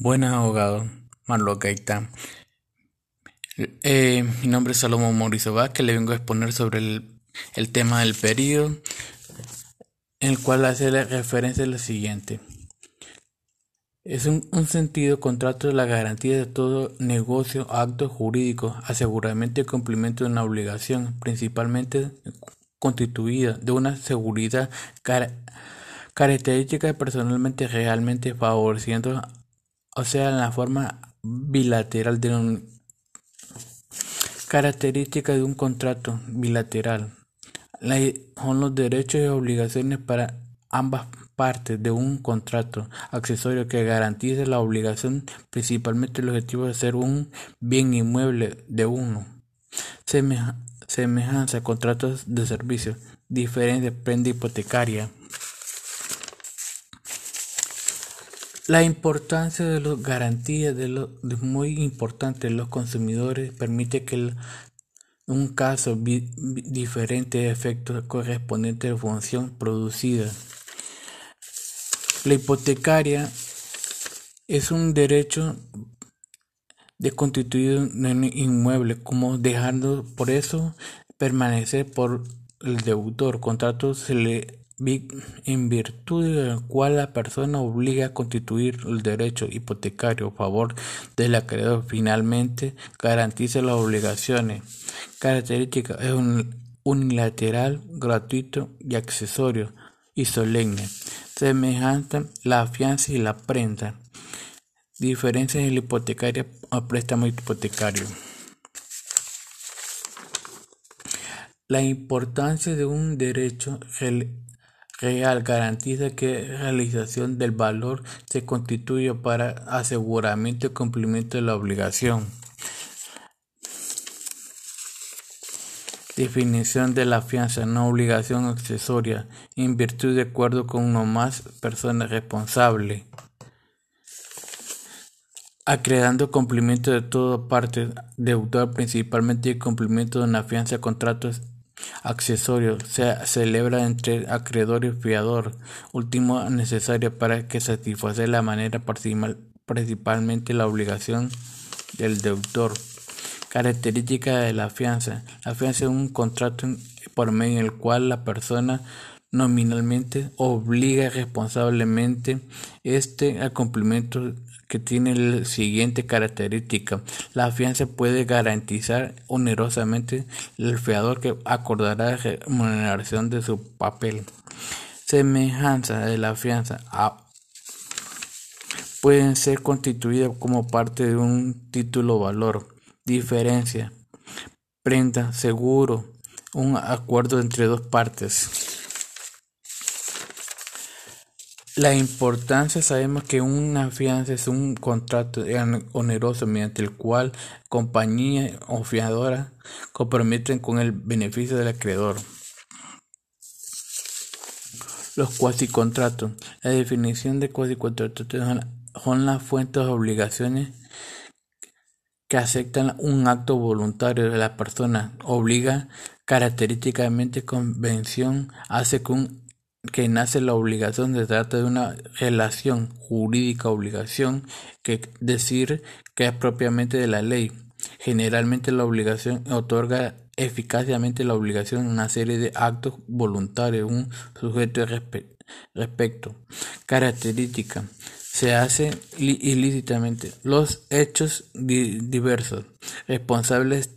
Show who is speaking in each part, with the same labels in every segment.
Speaker 1: Buenas, abogado Marlo Gaitán. Eh, mi nombre es Salomón Mauricio Vázquez, le vengo a exponer sobre el, tema del periodo, en el cual hace referencia a lo siguiente. Es un, sentido contrato de la garantía de todo negocio, acto jurídico, aseguramiento y cumplimiento de una obligación, principalmente constituida de una seguridad característica personalmente realmente favoreciendo o sea, en la forma bilateral de un característica de un contrato bilateral. son los derechos y obligaciones para ambas partes de un contrato accesorio que garantice la obligación, principalmente el objetivo de ser un bien inmueble de uno. semejanza, contratos de servicio, diferencia, prenda hipotecaria. La importancia de las garantías de lo, es muy importante. Los consumidores permite que un caso diferente de efectos correspondientes a la función producida. La hipotecaria es un derecho de constituir un inmueble, como dejando por eso permanecer por el deudor. Contrato se le en virtud del cual la persona obliga a constituir el derecho hipotecario a favor del acreedor finalmente garantiza las obligaciones. Característica es un unilateral, gratuito y accesorio y solemne. Semejante la fianza y la prenda. Diferencias en la hipotecaria o préstamo hipotecario. La importancia de un derecho real garantiza que realización del valor se constituye para aseguramiento y cumplimiento de la obligación. Definición de la fianza, no obligación accesoria, en virtud de acuerdo con una más persona responsable. Acredando cumplimiento de toda parte, deudor principalmente y cumplimiento de una fianza, contratos accesorio se celebra entre acreedor y fiador, último necesario para que satisface la manera principalmente la obligación del deudor. Característica de la fianza. La fianza es un contrato por medio del cual la persona nominalmente obliga responsablemente este al cumplimiento que tiene la siguiente característica. La fianza puede garantizar onerosamente el fiador que acordará la remuneración de su papel. Semejanza de la fianza pueden ser constituidas como parte de un título valor. Diferencia. Prenda, seguro, un acuerdo entre dos partes. La importancia, sabemos que una fianza es un contrato oneroso mediante el cual compañía o fiadora comprometen con el beneficio del acreedor. Los cuasicontratos. La definición de cuasicontratos son las fuentes de obligaciones que aceptan un acto voluntario de la persona. Obliga característicamente convención hace que un que nace la obligación se trata de una relación jurídica obligación que decir que es propiamente de la ley. Generalmente la obligación otorga eficazmente la obligación una serie de actos voluntarios, un sujeto respecto. Característica. Se hace ilícitamente. Los hechos diversos. Responsables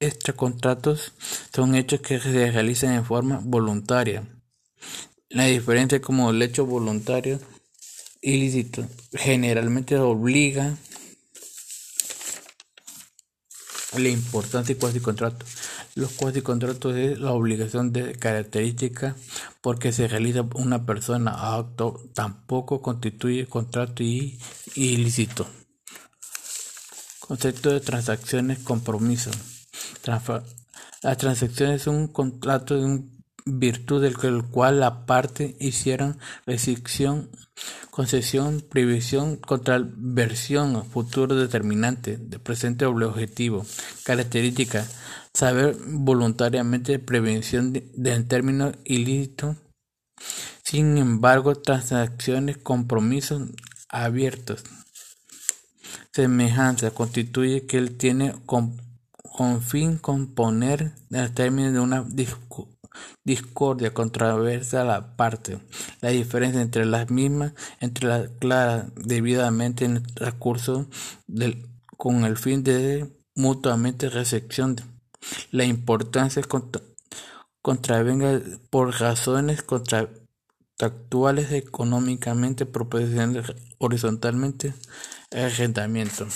Speaker 1: extracontratos son hechos que se realizan en forma voluntaria. La diferencia como el hecho voluntario ilícito generalmente obliga la importancia de contrato. Los contratos es la obligación de característica porque se realiza una persona acto tampoco constituye contrato y ilícito. Concepto de transacciones compromiso. la transacción es un contrato de un virtud del cual la parte hicieron rescisión, concesión, previsión, contraversión, futuro determinante, de presente objetivo, característica, saber voluntariamente prevención de, de término ilícito. Sin embargo, transacciones, compromisos abiertos. Semejanza constituye que él tiene con, fin componer el término de una discordia controversa la parte. La diferencia entre las mismas, entre las claras debidamente en el recurso del, con el fin de mutuamente recepción. La importancia contravenga por razones contractuales económicamente proporcionales horizontalmente el arrendamiento.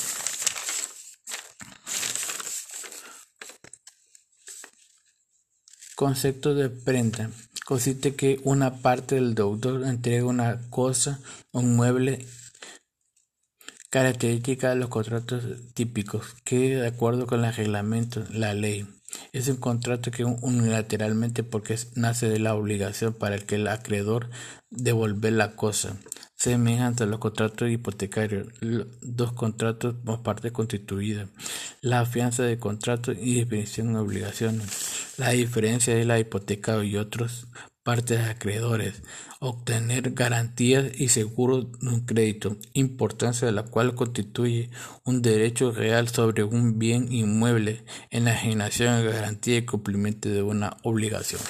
Speaker 1: Concepto de prenda. Consiste que una parte del deudor entrega una cosa, un mueble, característica de los contratos típicos, que de acuerdo con el reglamento, la ley, es un contrato que unilateralmente porque nace de la obligación para el que el acreedor devolver la cosa. Semejanza a los contratos hipotecarios, dos contratos por parte constituida, la fianza de contrato y definición de obligaciones. La diferencia de la hipoteca y otros partes de acreedores, obtener garantías y seguros de un crédito, importancia de la cual constituye un derecho real sobre un bien inmueble, enajenación, garantía y cumplimiento de una obligación.